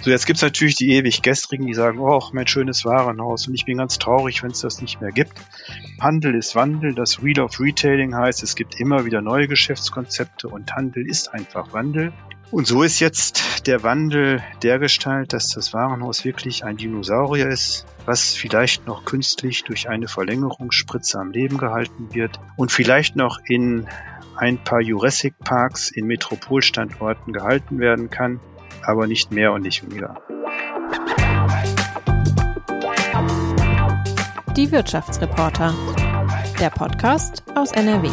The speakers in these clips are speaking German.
So, jetzt gibt's natürlich die ewig Gestrigen, die sagen, oh, mein schönes Warenhaus und ich bin ganz traurig, wenn es das nicht mehr gibt. Handel ist Wandel, das Wheel of Retailing heißt, es gibt immer wieder neue Geschäftskonzepte und Handel ist einfach Wandel. Und so ist jetzt der Wandel dergestalt, dass das Warenhaus wirklich ein Dinosaurier ist, was vielleicht noch künstlich durch eine Verlängerungsspritze am Leben gehalten wird und vielleicht noch in ein paar Jurassic Parks in Metropolstandorten gehalten werden kann aber nicht mehr und nicht weniger. Die Wirtschaftsreporter. Der Podcast aus NRW.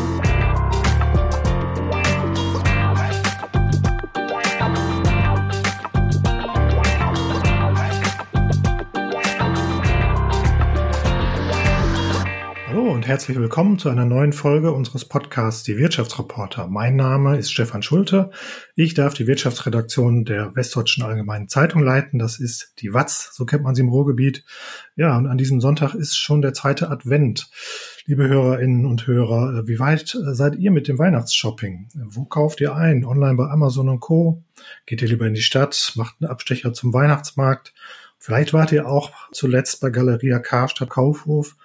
Herzlich willkommen zu einer neuen Folge unseres Podcasts Die Wirtschaftsreporter. Mein Name ist Stefan Schulte. Ich darf die Wirtschaftsredaktion der Westdeutschen Allgemeinen Zeitung leiten. Das ist die WAZ, so kennt man sie im Ruhrgebiet. Ja, und an diesem Sonntag ist schon der zweite Advent. Liebe Hörerinnen und Hörer, wie weit seid ihr mit dem Weihnachtsshopping? Wo kauft ihr ein? Online bei Amazon und Co? Geht ihr lieber in die Stadt? Macht einen Abstecher zum Weihnachtsmarkt? Vielleicht wart ihr auch zuletzt bei Galeria Karstadt Kaufhof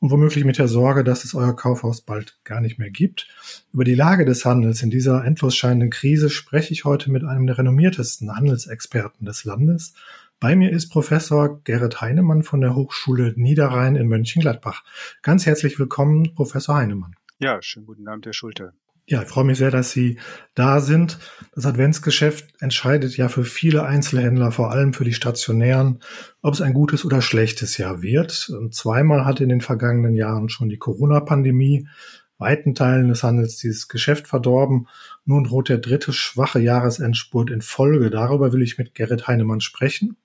und womöglich mit der Sorge, dass es euer Kaufhaus bald gar nicht mehr gibt. Über die Lage des Handels in dieser endlos scheinenden Krise spreche ich heute mit einem der renommiertesten Handelsexperten des Landes. Bei mir ist Professor Gerrit Heinemann von der Hochschule Niederrhein in Mönchengladbach. Ganz herzlich willkommen, Professor Heinemann. Ja, schönen guten Abend, Herr Schulte. Ja, ich freue mich sehr, dass Sie da sind. Das Adventsgeschäft entscheidet ja für viele Einzelhändler, vor allem für die stationären, ob es ein gutes oder schlechtes Jahr wird. Und zweimal hat in den vergangenen Jahren schon die Corona-Pandemie weiten Teilen des Handels dieses Geschäft verdorben. Nun droht der dritte schwache Jahresendspurt in Folge. Darüber will ich mit Gerrit Heinemann sprechen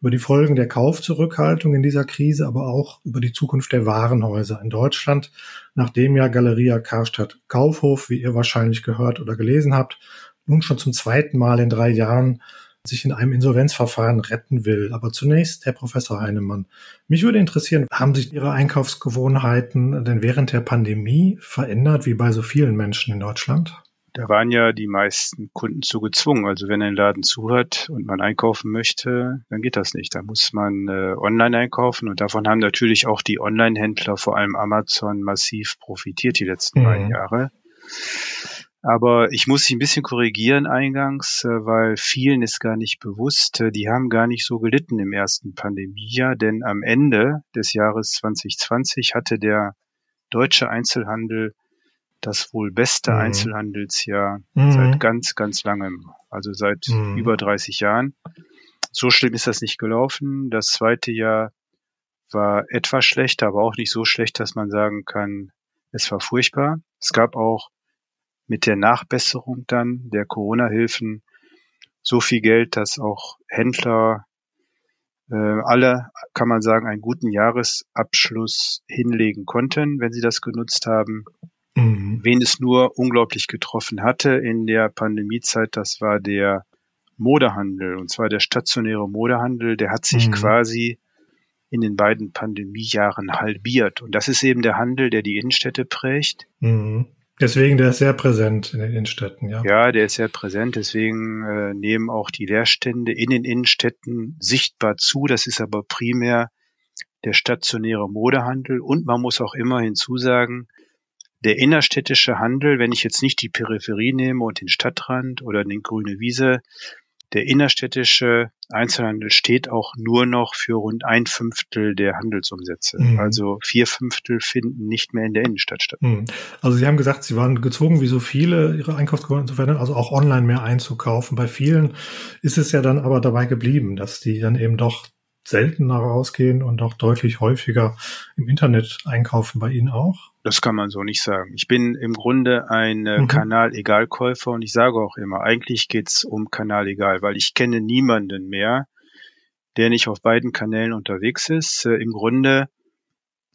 über die Folgen der Kaufzurückhaltung in dieser Krise, aber auch über die Zukunft der Warenhäuser in Deutschland, nachdem ja Galeria Karstadt Kaufhof, wie ihr wahrscheinlich gehört oder gelesen habt, nun schon zum zweiten Mal in drei Jahren sich in einem Insolvenzverfahren retten will. Aber zunächst, Herr Professor Heinemann, mich würde interessieren, haben sich Ihre Einkaufsgewohnheiten denn während der Pandemie verändert, wie bei so vielen Menschen in Deutschland? Da waren ja die meisten Kunden zu gezwungen. Also wenn ein Laden zuhört und man einkaufen möchte, dann geht das nicht. Da muss man äh, online einkaufen und davon haben natürlich auch die Online-Händler, vor allem Amazon, massiv profitiert die letzten mhm. beiden Jahre. Aber ich muss sie ein bisschen korrigieren eingangs, äh, weil vielen ist gar nicht bewusst, äh, die haben gar nicht so gelitten im ersten Pandemiejahr, denn am Ende des Jahres 2020 hatte der deutsche Einzelhandel das wohl beste mhm. Einzelhandelsjahr mhm. seit ganz, ganz langem, also seit mhm. über 30 Jahren. So schlimm ist das nicht gelaufen. Das zweite Jahr war etwas schlechter, aber auch nicht so schlecht, dass man sagen kann, es war furchtbar. Es gab auch mit der Nachbesserung dann der Corona-Hilfen so viel Geld, dass auch Händler äh, alle, kann man sagen, einen guten Jahresabschluss hinlegen konnten, wenn sie das genutzt haben. Mhm. Wen es nur unglaublich getroffen hatte in der Pandemiezeit, das war der Modehandel, und zwar der stationäre Modehandel, der hat sich mhm. quasi in den beiden Pandemiejahren halbiert. Und das ist eben der Handel, der die Innenstädte prägt. Mhm. Deswegen, der ist sehr präsent in den Innenstädten, ja. Ja, der ist sehr präsent. Deswegen äh, nehmen auch die Leerstände in den Innenstädten sichtbar zu. Das ist aber primär der stationäre Modehandel. Und man muss auch immer hinzusagen, der innerstädtische Handel, wenn ich jetzt nicht die Peripherie nehme und den Stadtrand oder den grüne Wiese, der innerstädtische Einzelhandel steht auch nur noch für rund ein Fünftel der Handelsumsätze. Mhm. Also vier Fünftel finden nicht mehr in der Innenstadt statt. Mhm. Also Sie haben gesagt, Sie waren gezwungen, wie so viele, Ihre Einkaufsquoten zu verändern, also auch online mehr einzukaufen. Bei vielen ist es ja dann aber dabei geblieben, dass die dann eben doch seltener rausgehen und auch deutlich häufiger im Internet einkaufen bei Ihnen auch? Das kann man so nicht sagen. Ich bin im Grunde ein äh, mhm. Kanal-Egal-Käufer und ich sage auch immer, eigentlich geht's um Kanal-Egal, weil ich kenne niemanden mehr, der nicht auf beiden Kanälen unterwegs ist. Äh, Im Grunde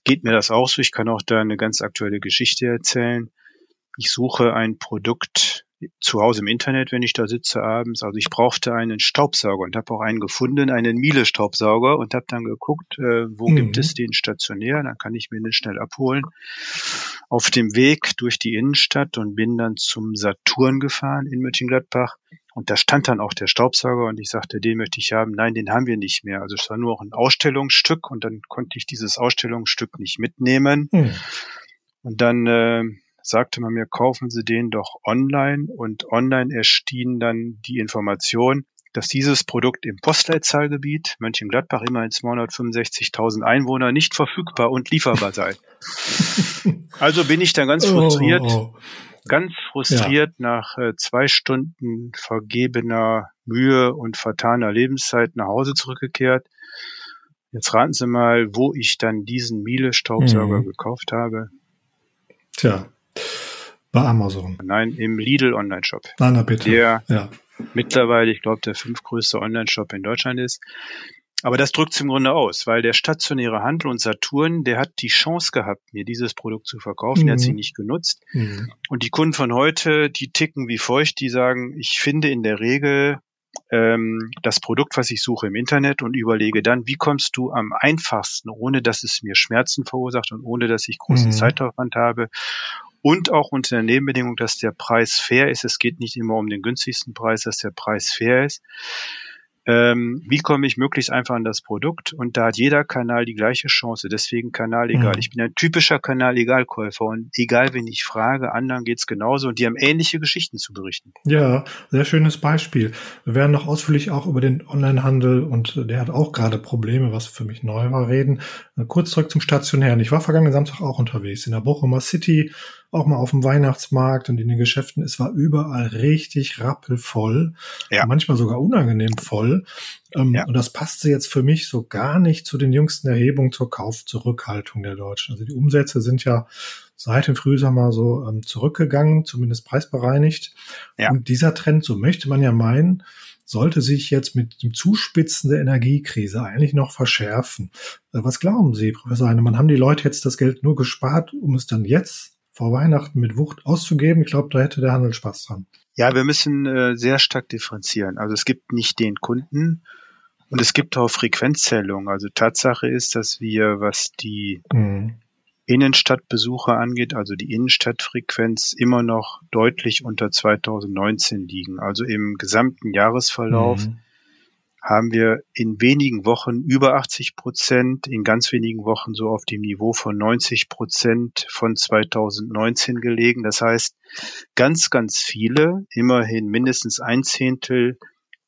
geht mir das auch so. Ich kann auch da eine ganz aktuelle Geschichte erzählen. Ich suche ein Produkt zu Hause im Internet, wenn ich da sitze abends. Also ich brauchte einen Staubsauger und habe auch einen gefunden, einen Miele-Staubsauger und habe dann geguckt, äh, wo mhm. gibt es den stationär, dann kann ich mir den schnell abholen. Auf dem Weg durch die Innenstadt und bin dann zum Saturn gefahren in Mönchengladbach Und da stand dann auch der Staubsauger und ich sagte, den möchte ich haben. Nein, den haben wir nicht mehr. Also es war nur noch ein Ausstellungsstück und dann konnte ich dieses Ausstellungsstück nicht mitnehmen. Hm. Und dann äh, sagte man mir, kaufen Sie den doch online und online erschien dann die Information, dass dieses Produkt im Postleitzahlgebiet Mönchengladbach immerhin 265.000 Einwohner nicht verfügbar und lieferbar sei. also bin ich dann ganz oh, frustriert, oh, oh. ganz frustriert ja. nach äh, zwei Stunden vergebener Mühe und vertaner Lebenszeit nach Hause zurückgekehrt. Jetzt raten Sie mal, wo ich dann diesen Miele-Staubsauger mhm. gekauft habe. Tja, bei Amazon. Nein, im Lidl Online-Shop. Na, na bitte. Der ja mittlerweile, ich glaube, der fünftgrößte Online-Shop in Deutschland ist. Aber das drückt es im Grunde aus, weil der stationäre Handel und Saturn, der hat die Chance gehabt, mir dieses Produkt zu verkaufen, mhm. der hat sie mhm. nicht genutzt. Mhm. Und die Kunden von heute, die ticken wie feucht, die sagen, ich finde in der Regel ähm, das Produkt, was ich suche im Internet und überlege dann, wie kommst du am einfachsten, ohne dass es mir Schmerzen verursacht und ohne dass ich großen mhm. Zeitaufwand habe und auch unter der Nebenbedingung, dass der Preis fair ist. Es geht nicht immer um den günstigsten Preis, dass der Preis fair ist ähm, wie komme ich möglichst einfach an das Produkt? Und da hat jeder Kanal die gleiche Chance. Deswegen Kanal egal. Mhm. Ich bin ein typischer Kanal egalkäufer und egal, wen ich frage, anderen geht's genauso und die haben ähnliche Geschichten zu berichten. Ja, sehr schönes Beispiel. Wir werden noch ausführlich auch über den Onlinehandel und der hat auch gerade Probleme, was für mich neu war, reden. Kurz zurück zum Stationären. Ich war vergangenen Samstag auch unterwegs in der Bochumer City auch mal auf dem Weihnachtsmarkt und in den Geschäften. Es war überall richtig rappelvoll, ja. manchmal sogar unangenehm voll. Ähm, ja. Und das passte jetzt für mich so gar nicht zu den jüngsten Erhebungen zur Kaufzurückhaltung der Deutschen. Also die Umsätze sind ja seit dem Frühsommer so ähm, zurückgegangen, zumindest preisbereinigt. Ja. Und dieser Trend, so möchte man ja meinen, sollte sich jetzt mit dem Zuspitzen der Energiekrise eigentlich noch verschärfen. Äh, was glauben Sie, Professor Heinemann? Haben die Leute jetzt das Geld nur gespart, um es dann jetzt vor Weihnachten mit Wucht auszugeben. Ich glaube, da hätte der Handel Spaß dran. Ja, wir müssen äh, sehr stark differenzieren. Also es gibt nicht den Kunden und es gibt auch Frequenzzählungen. Also Tatsache ist, dass wir, was die mhm. Innenstadtbesucher angeht, also die Innenstadtfrequenz immer noch deutlich unter 2019 liegen. Also im gesamten Jahresverlauf mhm haben wir in wenigen Wochen über 80 Prozent, in ganz wenigen Wochen so auf dem Niveau von 90 Prozent von 2019 gelegen. Das heißt, ganz, ganz viele, immerhin mindestens ein Zehntel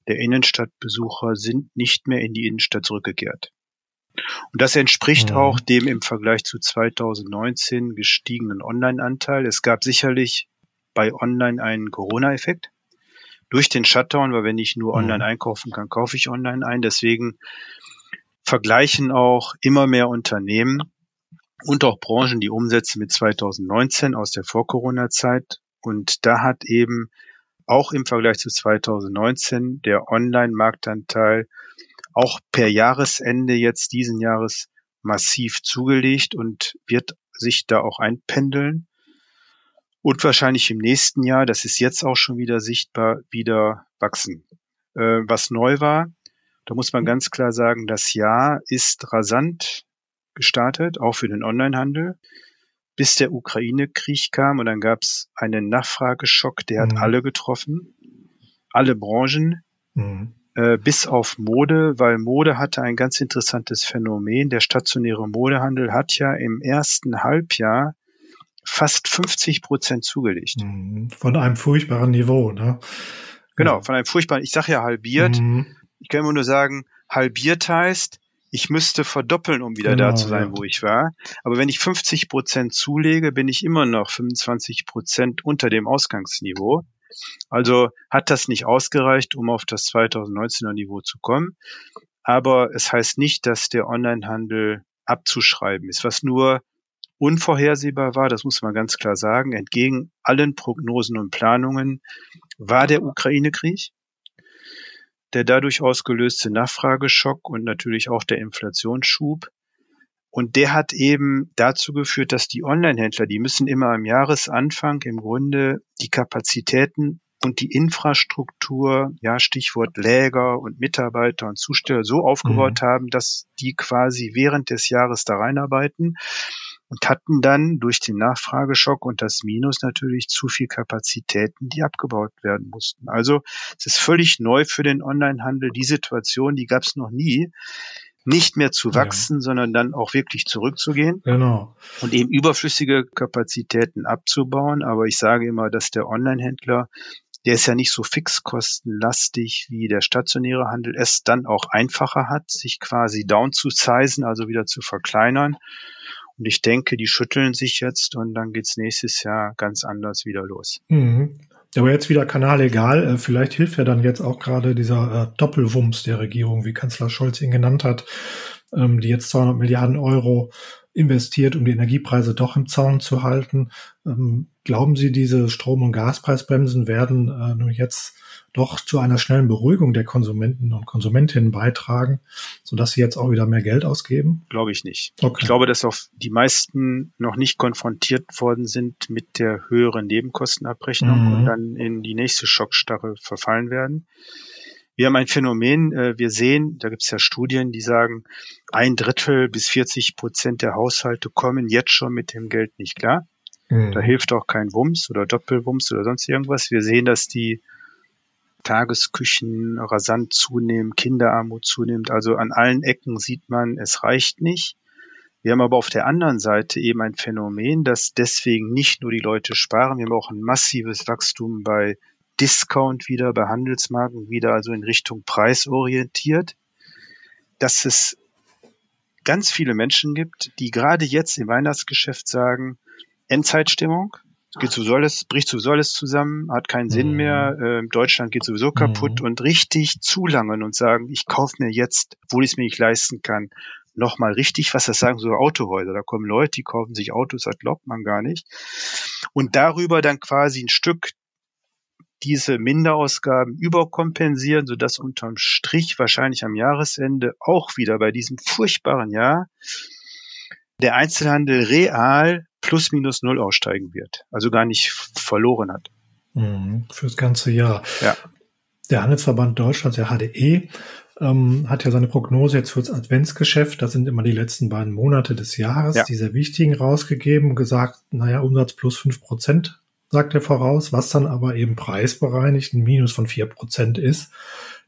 der Innenstadtbesucher sind nicht mehr in die Innenstadt zurückgekehrt. Und das entspricht mhm. auch dem im Vergleich zu 2019 gestiegenen Online-Anteil. Es gab sicherlich bei Online einen Corona-Effekt durch den Shutdown, weil wenn ich nur mhm. online einkaufen kann, kaufe ich online ein. Deswegen vergleichen auch immer mehr Unternehmen und auch Branchen die Umsätze mit 2019 aus der Vor-Corona-Zeit. Und da hat eben auch im Vergleich zu 2019 der Online-Marktanteil auch per Jahresende jetzt diesen Jahres massiv zugelegt und wird sich da auch einpendeln und wahrscheinlich im nächsten Jahr, das ist jetzt auch schon wieder sichtbar, wieder wachsen. Äh, was neu war, da muss man ganz klar sagen, das Jahr ist rasant gestartet, auch für den Onlinehandel, bis der Ukraine-Krieg kam und dann gab es einen Nachfrageschock, der hat mhm. alle getroffen, alle Branchen, mhm. äh, bis auf Mode, weil Mode hatte ein ganz interessantes Phänomen. Der stationäre Modehandel hat ja im ersten Halbjahr fast 50 Prozent zugelegt. Mhm. Von einem furchtbaren Niveau, ne? Genau, von einem furchtbaren, ich sage ja halbiert. Mhm. Ich kann immer nur sagen, halbiert heißt, ich müsste verdoppeln, um wieder genau, da zu sein, ja. wo ich war. Aber wenn ich 50 Prozent zulege, bin ich immer noch 25 Prozent unter dem Ausgangsniveau. Also hat das nicht ausgereicht, um auf das 2019er Niveau zu kommen. Aber es heißt nicht, dass der Onlinehandel abzuschreiben ist. Was nur unvorhersehbar war, das muss man ganz klar sagen, entgegen allen Prognosen und Planungen, war der Ukraine-Krieg, der dadurch ausgelöste Nachfrageschock und natürlich auch der Inflationsschub. Und der hat eben dazu geführt, dass die Online-Händler, die müssen immer am Jahresanfang im Grunde die Kapazitäten und die Infrastruktur, ja, Stichwort Läger und Mitarbeiter und Zusteller so aufgebaut mhm. haben, dass die quasi während des Jahres da reinarbeiten und hatten dann durch den Nachfrageschock und das Minus natürlich zu viel Kapazitäten, die abgebaut werden mussten. Also es ist völlig neu für den Onlinehandel. Die Situation, die gab es noch nie nicht mehr zu wachsen, ja. sondern dann auch wirklich zurückzugehen. Genau. Und eben überflüssige Kapazitäten abzubauen. Aber ich sage immer, dass der Online-Händler, der ist ja nicht so fixkostenlastig wie der stationäre Handel, es dann auch einfacher hat, sich quasi down zu sizen, also wieder zu verkleinern. Und ich denke, die schütteln sich jetzt und dann geht's nächstes Jahr ganz anders wieder los. Mhm. Aber jetzt wieder Kanal egal. Äh, vielleicht hilft ja dann jetzt auch gerade dieser äh, Doppelwumms der Regierung, wie Kanzler Scholz ihn genannt hat, ähm, die jetzt 200 Milliarden Euro investiert, um die Energiepreise doch im Zaun zu halten. Ähm, glauben Sie, diese Strom- und Gaspreisbremsen werden äh, nun jetzt doch zu einer schnellen Beruhigung der Konsumenten und Konsumentinnen beitragen, sodass sie jetzt auch wieder mehr Geld ausgeben? Glaube ich nicht. Okay. Ich glaube, dass auch die meisten noch nicht konfrontiert worden sind mit der höheren Nebenkostenabrechnung mhm. und dann in die nächste Schockstarre verfallen werden. Wir haben ein Phänomen, äh, wir sehen, da gibt es ja Studien, die sagen, ein Drittel bis 40 Prozent der Haushalte kommen jetzt schon mit dem Geld nicht klar. Mhm. Da hilft auch kein Wumms oder Doppelwumms oder sonst irgendwas. Wir sehen, dass die Tagesküchen rasant zunehmen, Kinderarmut zunimmt. Also an allen Ecken sieht man, es reicht nicht. Wir haben aber auf der anderen Seite eben ein Phänomen, dass deswegen nicht nur die Leute sparen, wir haben auch ein massives Wachstum bei Discount wieder, bei Handelsmarken wieder, also in Richtung preisorientiert, dass es ganz viele Menschen gibt, die gerade jetzt im Weihnachtsgeschäft sagen, Endzeitstimmung, geht sowieso alles, bricht sowieso alles zusammen, hat keinen Sinn mhm. mehr, äh, Deutschland geht sowieso kaputt mhm. und richtig zulangen und sagen, ich kaufe mir jetzt, obwohl ich es mir nicht leisten kann, nochmal richtig, was das sagen so Autohäuser. Da kommen Leute, die kaufen sich Autos, das glaubt man gar nicht. Und darüber dann quasi ein Stück diese Minderausgaben überkompensieren, sodass unterm Strich wahrscheinlich am Jahresende auch wieder bei diesem furchtbaren Jahr der Einzelhandel real plus minus null aussteigen wird, also gar nicht verloren hat. Mhm, fürs ganze Jahr. Ja. Der Handelsverband Deutschland, der HDE, ähm, hat ja seine Prognose jetzt fürs Adventsgeschäft, das sind immer die letzten beiden Monate des Jahres, ja. die sehr wichtigen rausgegeben und gesagt, naja, Umsatz plus fünf Prozent, sagt er voraus, was dann aber eben preisbereinigt ein Minus von vier Prozent ist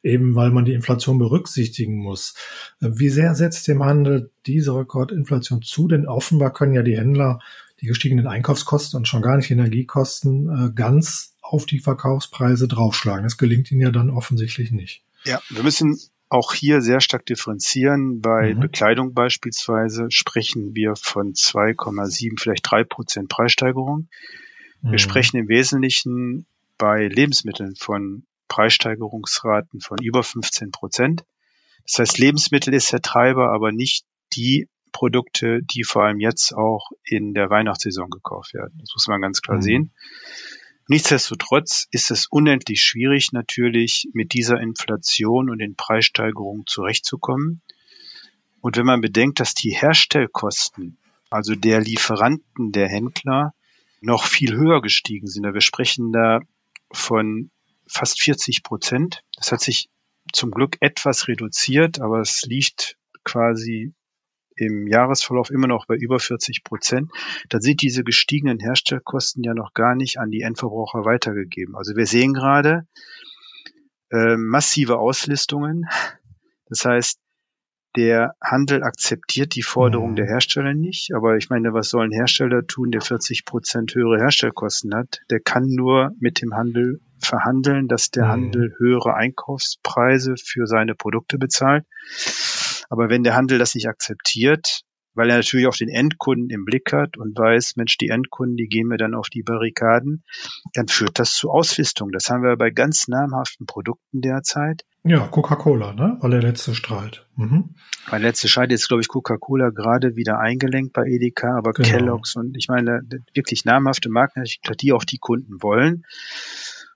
eben weil man die Inflation berücksichtigen muss. Wie sehr setzt dem Handel diese Rekordinflation zu? Denn offenbar können ja die Händler die gestiegenen Einkaufskosten und schon gar nicht Energiekosten äh, ganz auf die Verkaufspreise draufschlagen. Das gelingt ihnen ja dann offensichtlich nicht. Ja, wir müssen auch hier sehr stark differenzieren. Bei mhm. Bekleidung beispielsweise sprechen wir von 2,7, vielleicht drei Prozent Preissteigerung. Wir mhm. sprechen im Wesentlichen bei Lebensmitteln von Preissteigerungsraten von über 15 Prozent. Das heißt, Lebensmittel ist der Treiber, aber nicht die Produkte, die vor allem jetzt auch in der Weihnachtssaison gekauft werden. Das muss man ganz klar mhm. sehen. Nichtsdestotrotz ist es unendlich schwierig, natürlich mit dieser Inflation und den Preissteigerungen zurechtzukommen. Und wenn man bedenkt, dass die Herstellkosten, also der Lieferanten, der Händler, noch viel höher gestiegen sind, wir sprechen da von fast 40 Prozent. Das hat sich zum Glück etwas reduziert, aber es liegt quasi im Jahresverlauf immer noch bei über 40 Prozent. Dann sind diese gestiegenen Herstellkosten ja noch gar nicht an die Endverbraucher weitergegeben. Also wir sehen gerade äh, massive Auslistungen. Das heißt, der Handel akzeptiert die Forderung mhm. der Hersteller nicht. Aber ich meine, was soll ein Hersteller tun, der 40 Prozent höhere Herstellkosten hat? Der kann nur mit dem Handel verhandeln, dass der mhm. Handel höhere Einkaufspreise für seine Produkte bezahlt. Aber wenn der Handel das nicht akzeptiert, weil er natürlich auch den Endkunden im Blick hat und weiß, Mensch, die Endkunden, die gehen mir dann auf die Barrikaden, dann führt das zu Auslistung. Das haben wir bei ganz namhaften Produkten derzeit. Ja, Coca-Cola, ne? Weil der letzte strahlt. Mhm. Der letzte strahlt jetzt, glaube ich, Coca-Cola gerade wieder eingelenkt bei Edeka, aber genau. Kellogg's und ich meine, wirklich namhafte Marken, die auch die Kunden wollen.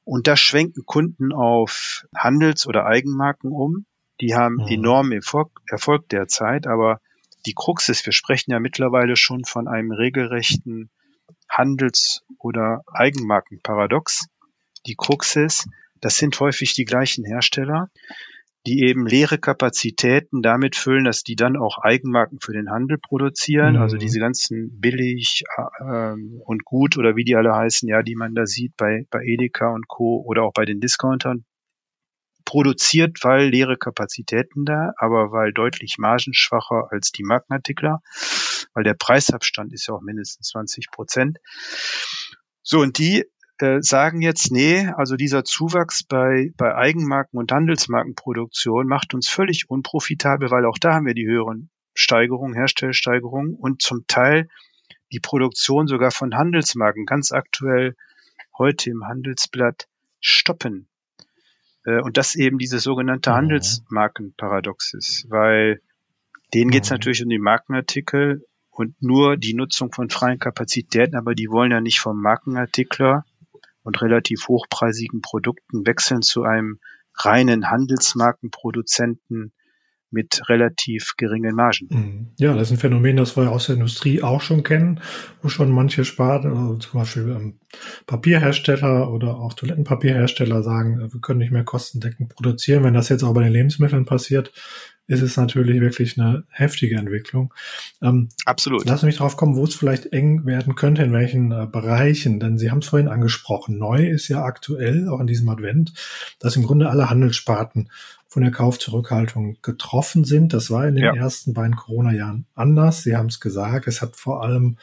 Und da schwenken Kunden auf Handels- oder Eigenmarken um. Die haben mhm. enormen Erfolg, Erfolg derzeit, aber die Krux ist, wir sprechen ja mittlerweile schon von einem regelrechten Handels- oder Eigenmarkenparadox. Die Krux ist, das sind häufig die gleichen Hersteller, die eben leere Kapazitäten damit füllen, dass die dann auch Eigenmarken für den Handel produzieren. Also mhm. Also diese ganzen billig äh, und gut oder wie die alle heißen, ja, die man da sieht bei, bei Edeka und Co. oder auch bei den Discountern, produziert, weil leere Kapazitäten da, aber weil deutlich margenschwacher als die Markenartikler, weil der Preisabstand ist ja auch mindestens 20 Prozent. So, und die äh, sagen jetzt, nee, also dieser Zuwachs bei, bei Eigenmarken und Handelsmarkenproduktion macht uns völlig unprofitabel, weil auch da haben wir die höheren Steigerungen, Herstellsteigerungen und zum Teil die Produktion sogar von Handelsmarken ganz aktuell heute im Handelsblatt stoppen. Äh, und das eben dieses sogenannte mhm. Handelsmarkenparadox ist, weil denen geht es mhm. natürlich um die Markenartikel und nur die Nutzung von freien Kapazitäten, aber die wollen ja nicht vom Markenartikler und relativ hochpreisigen Produkten wechseln zu einem reinen Handelsmarkenproduzenten mit relativ geringen Margen. Mhm. Ja, das ist ein Phänomen, das wir aus der Industrie auch schon kennen, wo schon manche Sparten, also zum Beispiel ähm, Papierhersteller oder auch Toilettenpapierhersteller sagen, wir können nicht mehr kostendeckend produzieren. Wenn das jetzt auch bei den Lebensmitteln passiert, ist es natürlich wirklich eine heftige Entwicklung. Ähm, Absolut. Lass mich drauf kommen, wo es vielleicht eng werden könnte, in welchen äh, Bereichen. Denn Sie haben es vorhin angesprochen. Neu ist ja aktuell, auch in diesem Advent, dass im Grunde alle Handelssparten von der Kaufzurückhaltung getroffen sind. Das war in den ja. ersten beiden Corona-Jahren anders. Sie haben es gesagt. Es hat vor allem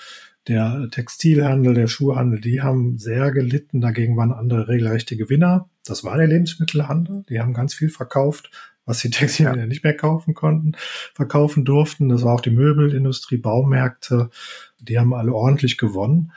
der Textilhandel, der Schuhhandel, die haben sehr gelitten. Dagegen waren andere regelrechte Gewinner. Das war der Lebensmittelhandel. Die haben ganz viel verkauft was die Textilien ja. nicht mehr kaufen konnten, verkaufen durften. Das war auch die Möbelindustrie, Baumärkte, die haben alle ordentlich gewonnen.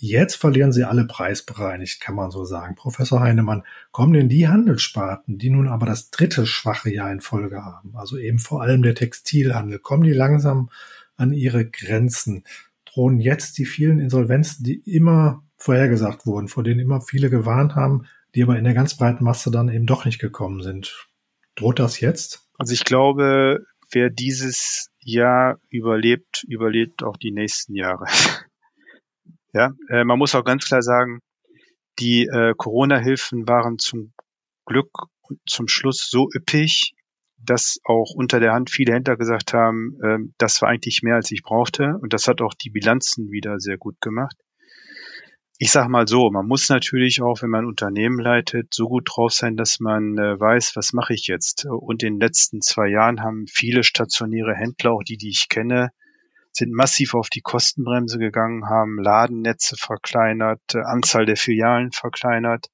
Jetzt verlieren sie alle preisbereinigt, kann man so sagen. Professor Heinemann, kommen denn die Handelssparten, die nun aber das dritte schwache Jahr in Folge haben, also eben vor allem der Textilhandel, kommen die langsam an ihre Grenzen? Drohen jetzt die vielen Insolvenzen, die immer vorhergesagt wurden, vor denen immer viele gewarnt haben, die aber in der ganz breiten Masse dann eben doch nicht gekommen sind? Droht das jetzt? Also ich glaube, wer dieses Jahr überlebt, überlebt auch die nächsten Jahre. ja, äh, man muss auch ganz klar sagen, die äh, Corona-Hilfen waren zum Glück zum Schluss so üppig, dass auch unter der Hand viele Händler gesagt haben, äh, das war eigentlich mehr, als ich brauchte. Und das hat auch die Bilanzen wieder sehr gut gemacht ich sage mal so, man muss natürlich auch, wenn man Unternehmen leitet, so gut drauf sein, dass man äh, weiß, was mache ich jetzt. Und in den letzten zwei Jahren haben viele stationäre Händler, auch die, die ich kenne, sind massiv auf die Kostenbremse gegangen, haben Ladennetze verkleinert, äh, Anzahl der Filialen verkleinert,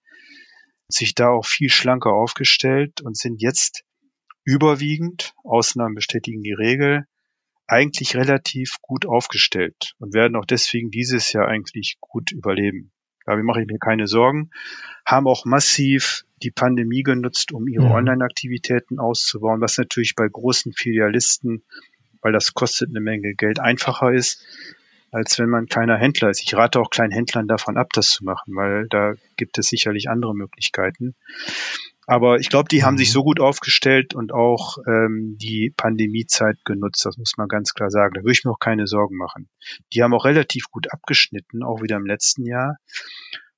sich da auch viel schlanker aufgestellt und sind jetzt überwiegend, Ausnahmen bestätigen die Regel, eigentlich relativ gut aufgestellt und werden auch deswegen dieses Jahr eigentlich gut überleben. Da mache ich mir keine Sorgen. Haben auch massiv die Pandemie genutzt, um ihre. Online-Aktivitäten auszubauen, was natürlich bei großen Filialisten, weil das kostet eine Menge Geld, einfacher ist, als wenn man kleiner Händler ist. Ich rate auch kleinen Händlern davon ab, das zu machen, weil da gibt es sicherlich andere Möglichkeiten. Aber ich glaube, die haben sich mhm. so gut aufgestellt und auch ähm, die Pandemiezeit genutzt, das muss man ganz klar sagen. Da würde ich mir auch keine Sorgen machen. Die haben auch relativ gut abgeschnitten, auch wieder im letzten Jahr.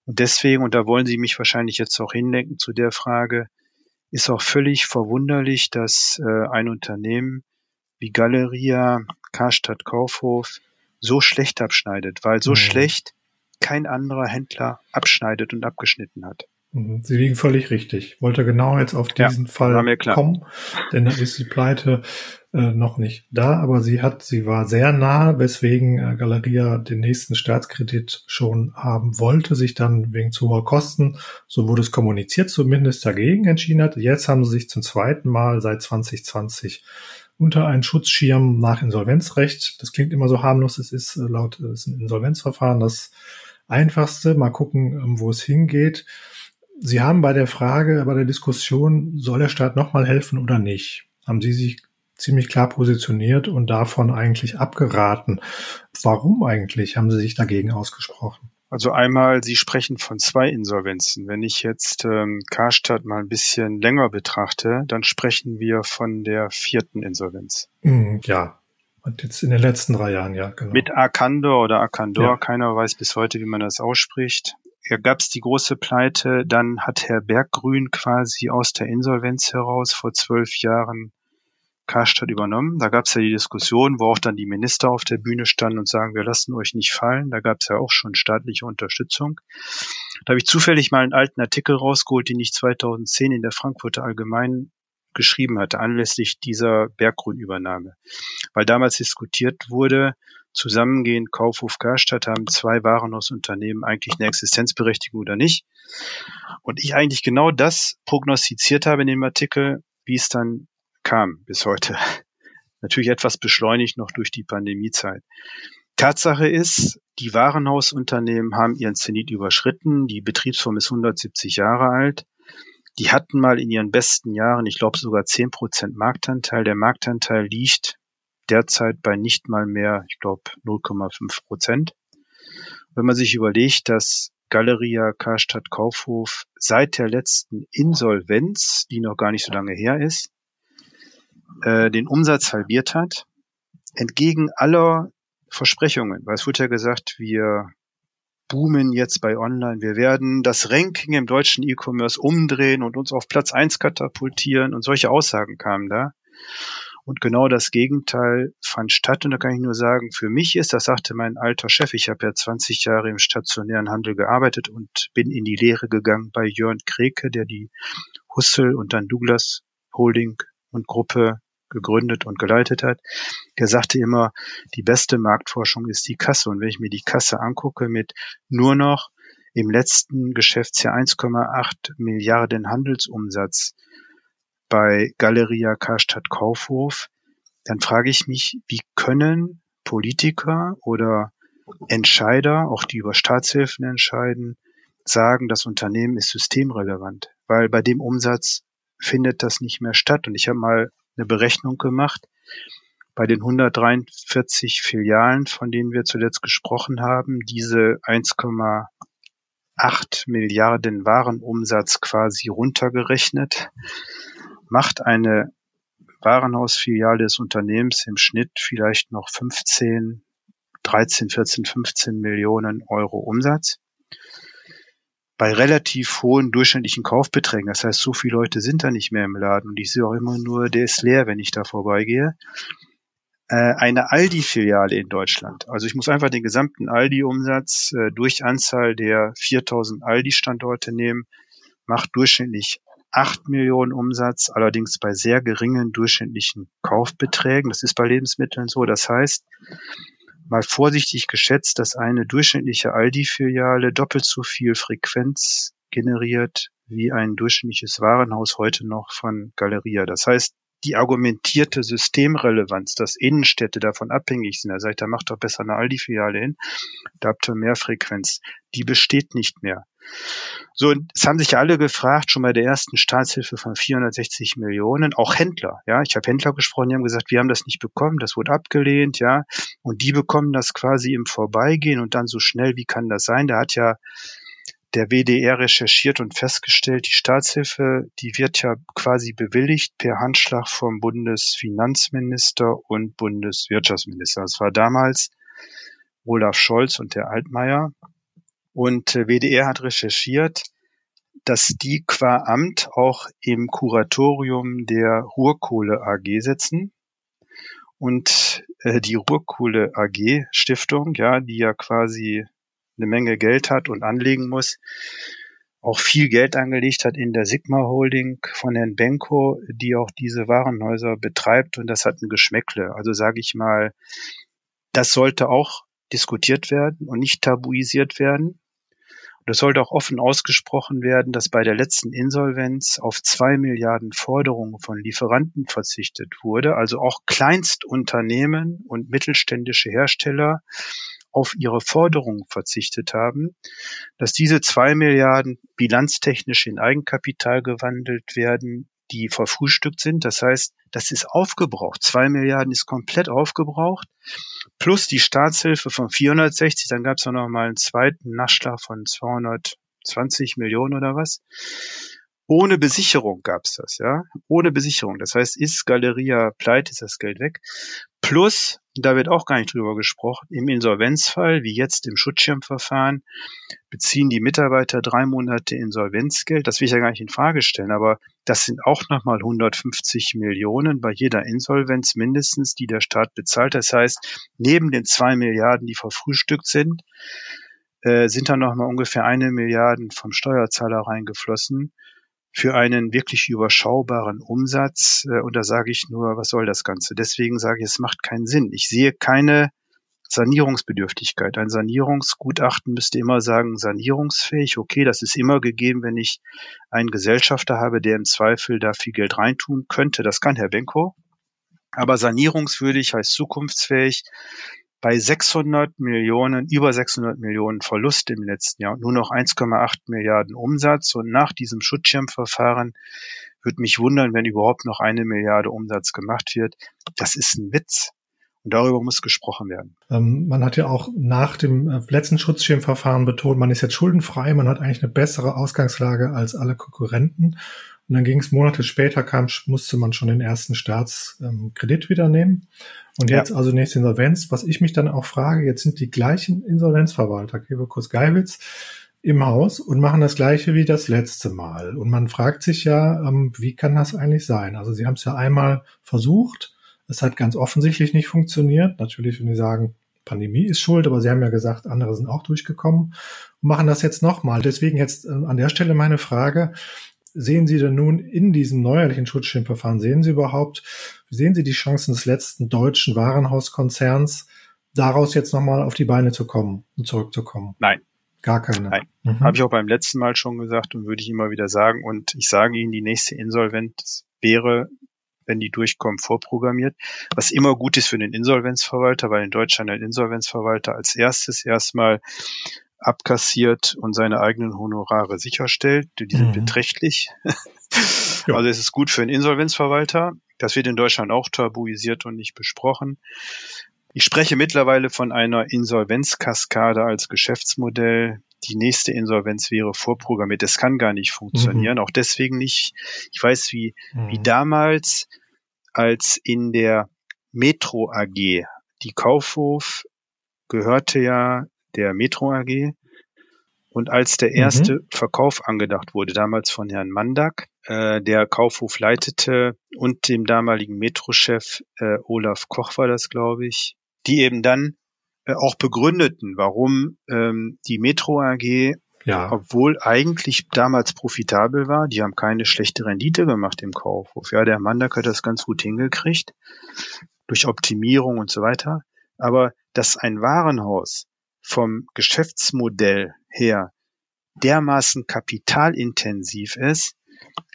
Und deswegen, und da wollen Sie mich wahrscheinlich jetzt auch hinlenken zu der Frage, ist auch völlig verwunderlich, dass äh, ein Unternehmen wie Galeria, Karstadt Kaufhof so schlecht abschneidet, weil so mhm. schlecht kein anderer Händler abschneidet und abgeschnitten hat. Mhm. Sie liegen völlig richtig. Wollte genau jetzt auf diesen ja, Fall kommen, denn da ist die Pleite äh, noch nicht da, aber sie hat, sie war sehr nah, weswegen äh, Galeria den nächsten Staatskredit schon haben wollte, sich dann wegen zu hoher Kosten, so wurde es kommuniziert, zumindest dagegen entschieden hat. Jetzt haben sie sich zum zweiten Mal seit 2020 unter einen Schutzschirm nach Insolvenzrecht. Das klingt immer so harmlos. Es ist äh, laut, es ist ein Insolvenzverfahren das einfachste. Mal gucken, ähm, wo es hingeht. Sie haben bei der Frage, bei der Diskussion, soll der Staat nochmal helfen oder nicht, haben Sie sich ziemlich klar positioniert und davon eigentlich abgeraten. Warum eigentlich haben Sie sich dagegen ausgesprochen? Also einmal, Sie sprechen von zwei Insolvenzen. Wenn ich jetzt ähm, Karstadt mal ein bisschen länger betrachte, dann sprechen wir von der vierten Insolvenz. Mm, ja, und jetzt in den letzten drei Jahren, ja, genau. Mit Arcandor oder Arcandor, ja. keiner weiß bis heute, wie man das ausspricht gab es die große Pleite, dann hat Herr Berggrün quasi aus der Insolvenz heraus vor zwölf Jahren Karstadt übernommen. Da gab es ja die Diskussion, wo auch dann die Minister auf der Bühne standen und sagen, wir lassen euch nicht fallen. Da gab es ja auch schon staatliche Unterstützung. Da habe ich zufällig mal einen alten Artikel rausgeholt, den ich 2010 in der Frankfurter Allgemeinen geschrieben hatte, anlässlich dieser Berggrünübernahme. Weil damals diskutiert wurde, zusammengehend Kaufhof Karstadt haben zwei Warenhausunternehmen eigentlich eine Existenzberechtigung oder nicht. Und ich eigentlich genau das prognostiziert habe in dem Artikel, wie es dann kam bis heute. Natürlich etwas beschleunigt noch durch die Pandemiezeit. Tatsache ist, die Warenhausunternehmen haben ihren Zenit überschritten. Die Betriebsform ist 170 Jahre alt. Die hatten mal in ihren besten Jahren, ich glaube sogar 10 Prozent Marktanteil. Der Marktanteil liegt derzeit bei nicht mal mehr, ich glaube 0,5 Prozent. Wenn man sich überlegt, dass Galeria Karstadt Kaufhof seit der letzten Insolvenz, die noch gar nicht so lange her ist, äh, den Umsatz halbiert hat, entgegen aller Versprechungen. Weil es wurde ja gesagt, wir boomen jetzt bei Online, wir werden das Ranking im deutschen E-Commerce umdrehen und uns auf Platz eins katapultieren und solche Aussagen kamen da. Und genau das Gegenteil fand statt. Und da kann ich nur sagen, für mich ist, das sagte mein alter Chef, ich habe ja 20 Jahre im stationären Handel gearbeitet und bin in die Lehre gegangen bei Jörn Kreke, der die Hussel und dann Douglas Holding und Gruppe gegründet und geleitet hat, der sagte immer, die beste Marktforschung ist die Kasse. Und wenn ich mir die Kasse angucke mit nur noch im letzten Geschäftsjahr 1,8 Milliarden Handelsumsatz bei Galeria Karstadt Kaufhof, dann frage ich mich, wie können Politiker oder Entscheider, auch die über Staatshilfen entscheiden, sagen, das Unternehmen ist systemrelevant, weil bei dem Umsatz findet das nicht mehr statt. Und ich habe mal eine Berechnung gemacht. Bei den 143 Filialen, von denen wir zuletzt gesprochen haben, diese 1,8 Milliarden Warenumsatz quasi runtergerechnet, macht eine Warenhausfiliale des Unternehmens im Schnitt vielleicht noch 15, 13, 14, 15 Millionen Euro Umsatz bei relativ hohen durchschnittlichen Kaufbeträgen. Das heißt, so viele Leute sind da nicht mehr im Laden und ich sehe auch immer nur, der ist leer, wenn ich da vorbeigehe. Äh, eine Aldi-Filiale in Deutschland. Also ich muss einfach den gesamten Aldi-Umsatz äh, durch Anzahl der 4000 Aldi-Standorte nehmen, macht durchschnittlich 8 Millionen Umsatz, allerdings bei sehr geringen durchschnittlichen Kaufbeträgen. Das ist bei Lebensmitteln so. Das heißt, mal vorsichtig geschätzt, dass eine durchschnittliche Aldi-Filiale doppelt so viel Frequenz generiert wie ein durchschnittliches Warenhaus heute noch von Galeria. Das heißt, die argumentierte Systemrelevanz, dass Innenstädte davon abhängig sind, da sagt, da macht doch besser eine Aldi-Filiale hin, da habt ihr mehr Frequenz, die besteht nicht mehr. So, es haben sich ja alle gefragt, schon bei der ersten Staatshilfe von 460 Millionen, auch Händler, ja, ich habe Händler gesprochen, die haben gesagt, wir haben das nicht bekommen, das wurde abgelehnt, ja, und die bekommen das quasi im Vorbeigehen und dann so schnell, wie kann das sein? Da hat ja der WDR recherchiert und festgestellt, die Staatshilfe, die wird ja quasi bewilligt per Handschlag vom Bundesfinanzminister und Bundeswirtschaftsminister. Das war damals Olaf Scholz und der Altmaier. Und äh, WDR hat recherchiert, dass die qua Amt auch im Kuratorium der Ruhrkohle AG sitzen. Und äh, die Ruhrkohle AG Stiftung, ja, die ja quasi eine Menge Geld hat und anlegen muss, auch viel Geld angelegt hat in der Sigma Holding von Herrn Benko, die auch diese Warenhäuser betreibt und das hat ein Geschmäckle. Also sage ich mal, das sollte auch diskutiert werden und nicht tabuisiert werden. Und es sollte auch offen ausgesprochen werden, dass bei der letzten Insolvenz auf zwei Milliarden Forderungen von Lieferanten verzichtet wurde, also auch Kleinstunternehmen und mittelständische Hersteller auf ihre Forderungen verzichtet haben, dass diese zwei Milliarden bilanztechnisch in Eigenkapital gewandelt werden, die verfrühstückt sind. Das heißt, das ist aufgebraucht. Zwei Milliarden ist komplett aufgebraucht. Plus die Staatshilfe von 460. Dann gab es noch mal einen zweiten Nachschlag von 220 Millionen oder was. Ohne Besicherung gab's das, ja, ohne Besicherung. Das heißt, ist Galeria pleite, ist das Geld weg. Plus, da wird auch gar nicht drüber gesprochen, im Insolvenzfall, wie jetzt im Schutzschirmverfahren, beziehen die Mitarbeiter drei Monate Insolvenzgeld. Das will ich ja gar nicht in Frage stellen, aber das sind auch nochmal 150 Millionen bei jeder Insolvenz mindestens, die der Staat bezahlt. Das heißt, neben den zwei Milliarden, die verfrühstückt sind, äh, sind dann nochmal ungefähr eine Milliarde vom Steuerzahler reingeflossen für einen wirklich überschaubaren Umsatz. Äh, und da sage ich nur, was soll das Ganze? Deswegen sage ich, es macht keinen Sinn. Ich sehe keine Sanierungsbedürftigkeit. Ein Sanierungsgutachten müsste immer sagen, sanierungsfähig. Okay, das ist immer gegeben, wenn ich einen Gesellschafter habe, der im Zweifel da viel Geld reintun könnte. Das kann Herr Benko. Aber sanierungswürdig heißt zukunftsfähig bei 600 Millionen, über 600 Millionen Verlust im letzten Jahr, nur noch 1,8 Milliarden Umsatz. Und nach diesem Schutzschirmverfahren würde mich wundern, wenn überhaupt noch eine Milliarde Umsatz gemacht wird. Das ist ein Witz. Und darüber muss gesprochen werden. Ähm, man hat ja auch nach dem äh, letzten Schutzschirmverfahren betont, man ist jetzt schuldenfrei, man hat eigentlich eine bessere Ausgangslage als alle Konkurrenten. Und dann ging es Monate später, kam, musste man schon den ersten Staatskredit ähm, wieder nehmen. Und jetzt ja. also nächste Insolvenz. Was ich mich dann auch frage, jetzt sind die gleichen Insolvenzverwalter, Kebekus Geiwitz, im Haus und machen das gleiche wie das letzte Mal. Und man fragt sich ja, ähm, wie kann das eigentlich sein? Also sie haben es ja einmal versucht, es hat ganz offensichtlich nicht funktioniert. Natürlich, wenn sie sagen, Pandemie ist schuld, aber sie haben ja gesagt, andere sind auch durchgekommen und machen das jetzt nochmal. Deswegen jetzt äh, an der Stelle meine Frage, sehen Sie denn nun in diesem neuerlichen Schutzschirmverfahren, sehen Sie überhaupt, sehen Sie die Chancen des letzten deutschen Warenhauskonzerns, daraus jetzt nochmal auf die Beine zu kommen und zurückzukommen? Nein. Gar keine. Nein. Mhm. Habe ich auch beim letzten Mal schon gesagt und würde ich immer wieder sagen. Und ich sage Ihnen, die nächste Insolvenz wäre, wenn die durchkommen, vorprogrammiert. Was immer gut ist für den Insolvenzverwalter, weil in Deutschland ein Insolvenzverwalter als erstes erstmal abkassiert und seine eigenen Honorare sicherstellt. Die sind mhm. beträchtlich. ja. Also es ist gut für einen Insolvenzverwalter. Das wird in Deutschland auch tabuisiert und nicht besprochen. Ich spreche mittlerweile von einer Insolvenzkaskade als Geschäftsmodell. Die nächste Insolvenz wäre vorprogrammiert. Das kann gar nicht funktionieren. Mhm. Auch deswegen nicht. Ich weiß, wie, mhm. wie damals, als in der Metro AG die Kaufhof gehörte ja der Metro AG. Und als der erste mhm. Verkauf angedacht wurde, damals von Herrn Mandak, äh, der Kaufhof leitete und dem damaligen Metro-Chef äh, Olaf Koch war das, glaube ich, die eben dann äh, auch begründeten, warum ähm, die Metro AG, ja. obwohl eigentlich damals profitabel war, die haben keine schlechte Rendite gemacht im Kaufhof. Ja, der Mandak hat das ganz gut hingekriegt durch Optimierung und so weiter. Aber dass ein Warenhaus vom Geschäftsmodell her dermaßen kapitalintensiv ist,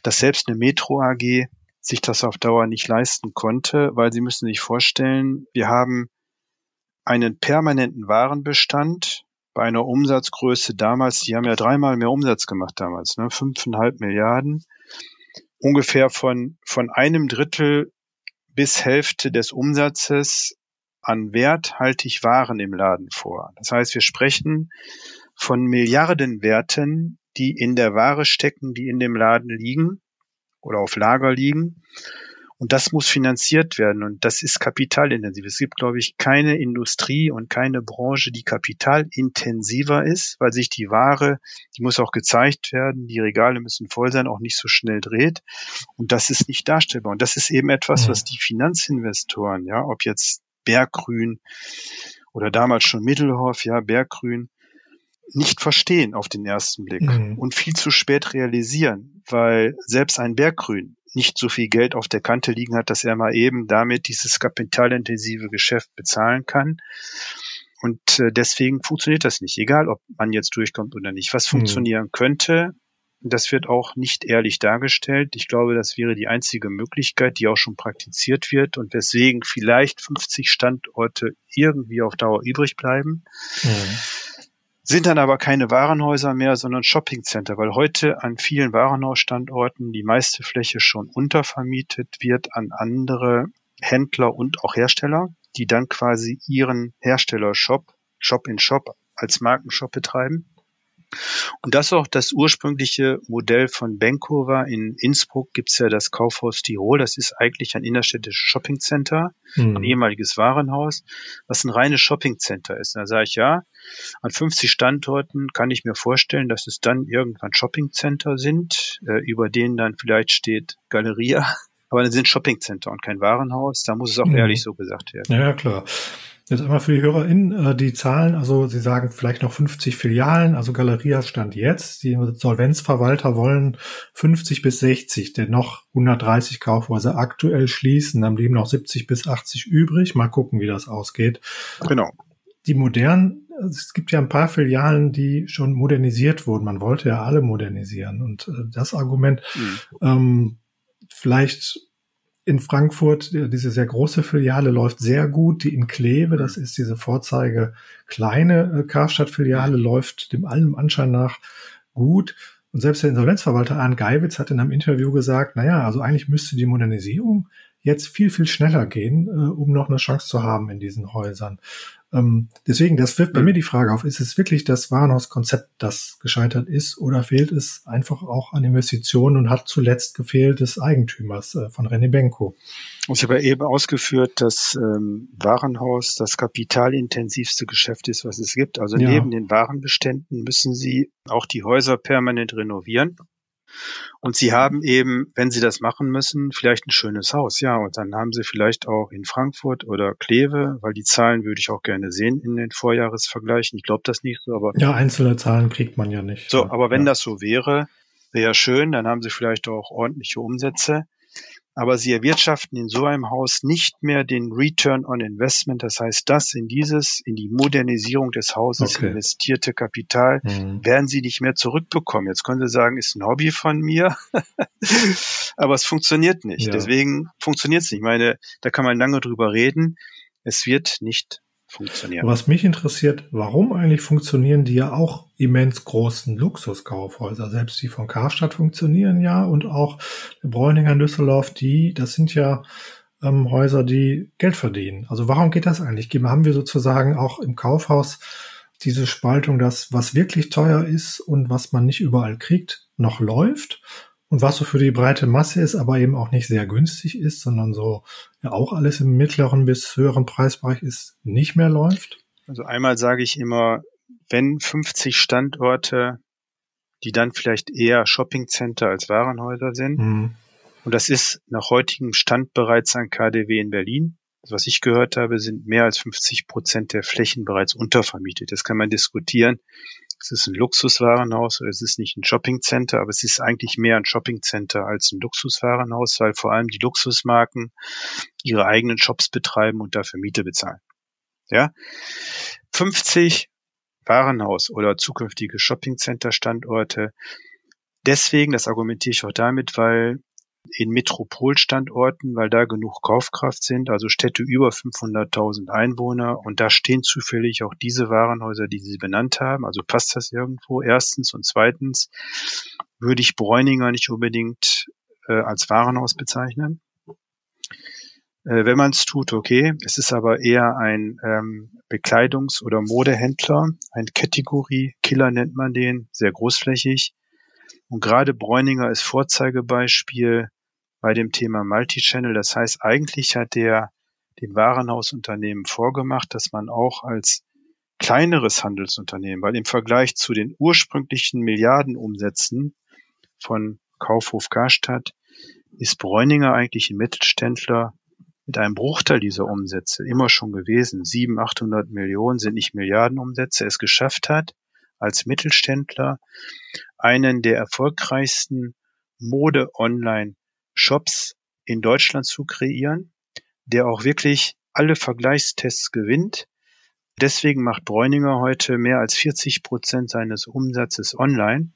dass selbst eine Metro AG sich das auf Dauer nicht leisten konnte, weil Sie müssen sich vorstellen, wir haben einen permanenten Warenbestand bei einer Umsatzgröße damals, die haben ja dreimal mehr Umsatz gemacht damals, ne, fünfeinhalb Milliarden, ungefähr von, von einem Drittel bis Hälfte des Umsatzes an Wert halte ich Waren im Laden vor. Das heißt, wir sprechen von Milliardenwerten, die in der Ware stecken, die in dem Laden liegen oder auf Lager liegen. Und das muss finanziert werden. Und das ist kapitalintensiv. Es gibt, glaube ich, keine Industrie und keine Branche, die kapitalintensiver ist, weil sich die Ware, die muss auch gezeigt werden, die Regale müssen voll sein, auch nicht so schnell dreht. Und das ist nicht darstellbar. Und das ist eben etwas, was die Finanzinvestoren, ja, ob jetzt Berggrün oder damals schon Mittelhoff, ja, Berggrün, nicht verstehen auf den ersten Blick mhm. und viel zu spät realisieren, weil selbst ein Berggrün nicht so viel Geld auf der Kante liegen hat, dass er mal eben damit dieses kapitalintensive Geschäft bezahlen kann. Und äh, deswegen funktioniert das nicht, egal ob man jetzt durchkommt oder nicht. Was mhm. funktionieren könnte, das wird auch nicht ehrlich dargestellt. Ich glaube, das wäre die einzige Möglichkeit, die auch schon praktiziert wird und weswegen vielleicht 50 Standorte irgendwie auf Dauer übrig bleiben. Mhm. Sind dann aber keine Warenhäuser mehr, sondern Shoppingcenter, weil heute an vielen Warenhausstandorten die meiste Fläche schon untervermietet wird an andere Händler und auch Hersteller, die dann quasi ihren Hersteller-Shop, Shop in Shop als Markenshop betreiben. Und das ist auch das ursprüngliche Modell von Benko war. In Innsbruck gibt's ja das Kaufhaus Tirol. Das ist eigentlich ein innerstädtisches Shoppingcenter, mhm. ein ehemaliges Warenhaus, was ein reines Shoppingcenter ist. Da sage ich ja, an 50 Standorten kann ich mir vorstellen, dass es dann irgendwann Shoppingcenter sind, äh, über denen dann vielleicht steht Galeria. Aber dann sind Shoppingcenter und kein Warenhaus. Da muss es auch mhm. ehrlich so gesagt werden. Ja, klar. Jetzt einmal für die HörerInnen äh, die Zahlen, also Sie sagen vielleicht noch 50 Filialen, also Galeria stand jetzt, die Solvenzverwalter wollen 50 bis 60, denn noch 130 Kaufhäuser aktuell schließen, dann blieben noch 70 bis 80 übrig, mal gucken, wie das ausgeht. Genau. Die modernen, es gibt ja ein paar Filialen, die schon modernisiert wurden, man wollte ja alle modernisieren. Und äh, das Argument, mhm. ähm, vielleicht in Frankfurt, diese sehr große Filiale läuft sehr gut. Die in Kleve, das ist diese Vorzeige kleine äh, Karstadt-Filiale, läuft dem allem Anschein nach gut. Und selbst der Insolvenzverwalter Arndt Geiwitz hat in einem Interview gesagt, naja, also eigentlich müsste die Modernisierung jetzt viel, viel schneller gehen, äh, um noch eine Chance zu haben in diesen Häusern. Ähm, deswegen, das wirft bei hm. mir die Frage auf, ist es wirklich das Warenhauskonzept, das gescheitert ist, oder fehlt es einfach auch an Investitionen und hat zuletzt gefehlt des Eigentümers äh, von René Benko? Ich habe ja eben ausgeführt, dass ähm, Warenhaus das kapitalintensivste Geschäft ist, was es gibt. Also ja. neben den Warenbeständen müssen Sie auch die Häuser permanent renovieren. Und sie haben eben, wenn sie das machen müssen, vielleicht ein schönes Haus, ja. Und dann haben sie vielleicht auch in Frankfurt oder Kleve, weil die Zahlen würde ich auch gerne sehen in den Vorjahresvergleichen. Ich glaube das nicht so, aber. Ja, einzelne Zahlen kriegt man ja nicht. So, aber wenn ja. das so wäre, wäre schön, dann haben sie vielleicht auch ordentliche Umsätze aber sie erwirtschaften in so einem Haus nicht mehr den Return on Investment. Das heißt, das in dieses, in die Modernisierung des Hauses okay. investierte Kapital mhm. werden sie nicht mehr zurückbekommen. Jetzt können Sie sagen, ist ein Hobby von mir, aber es funktioniert nicht. Ja. Deswegen funktioniert es nicht. Ich meine, da kann man lange drüber reden. Es wird nicht funktionieren. Was mich interessiert, warum eigentlich funktionieren die ja auch immens großen Luxuskaufhäuser? Selbst die von Karstadt funktionieren ja und auch der Bräuninger in Düsseldorf, die, das sind ja ähm, Häuser, die Geld verdienen. Also warum geht das eigentlich? Haben wir sozusagen auch im Kaufhaus diese Spaltung, dass was wirklich teuer ist und was man nicht überall kriegt, noch läuft? Und was so für die breite Masse ist, aber eben auch nicht sehr günstig ist, sondern so ja auch alles im mittleren bis höheren Preisbereich ist, nicht mehr läuft? Also einmal sage ich immer, wenn 50 Standorte, die dann vielleicht eher Shoppingcenter als Warenhäuser sind, mhm. und das ist nach heutigem Stand bereits ein KDW in Berlin, was ich gehört habe, sind mehr als 50 Prozent der Flächen bereits untervermietet. Das kann man diskutieren. Es ist ein Luxuswarenhaus, es ist nicht ein Shoppingcenter, aber es ist eigentlich mehr ein Shoppingcenter als ein Luxuswarenhaus, weil vor allem die Luxusmarken ihre eigenen Shops betreiben und dafür Miete bezahlen. Ja, 50 Warenhaus oder zukünftige Shoppingcenter-Standorte. Deswegen, das argumentiere ich auch damit, weil in Metropolstandorten, weil da genug Kaufkraft sind, also Städte über 500.000 Einwohner und da stehen zufällig auch diese Warenhäuser, die Sie benannt haben. Also passt das irgendwo? Erstens und zweitens würde ich Bräuninger nicht unbedingt äh, als Warenhaus bezeichnen. Äh, wenn man es tut, okay. Es ist aber eher ein ähm, Bekleidungs- oder Modehändler, ein Kategorie-Killer nennt man den, sehr großflächig und gerade Bräuninger ist Vorzeigebeispiel bei dem Thema Multichannel. Das heißt, eigentlich hat der den Warenhausunternehmen vorgemacht, dass man auch als kleineres Handelsunternehmen, weil im Vergleich zu den ursprünglichen Milliardenumsätzen von Kaufhof Karstadt ist Bräuninger eigentlich ein Mittelständler mit einem Bruchteil dieser Umsätze immer schon gewesen. 700, 800 Millionen sind nicht Milliardenumsätze, es geschafft hat, als Mittelständler einen der erfolgreichsten Mode-Online-Shops in Deutschland zu kreieren, der auch wirklich alle Vergleichstests gewinnt. Deswegen macht Bräuninger heute mehr als 40 Prozent seines Umsatzes online,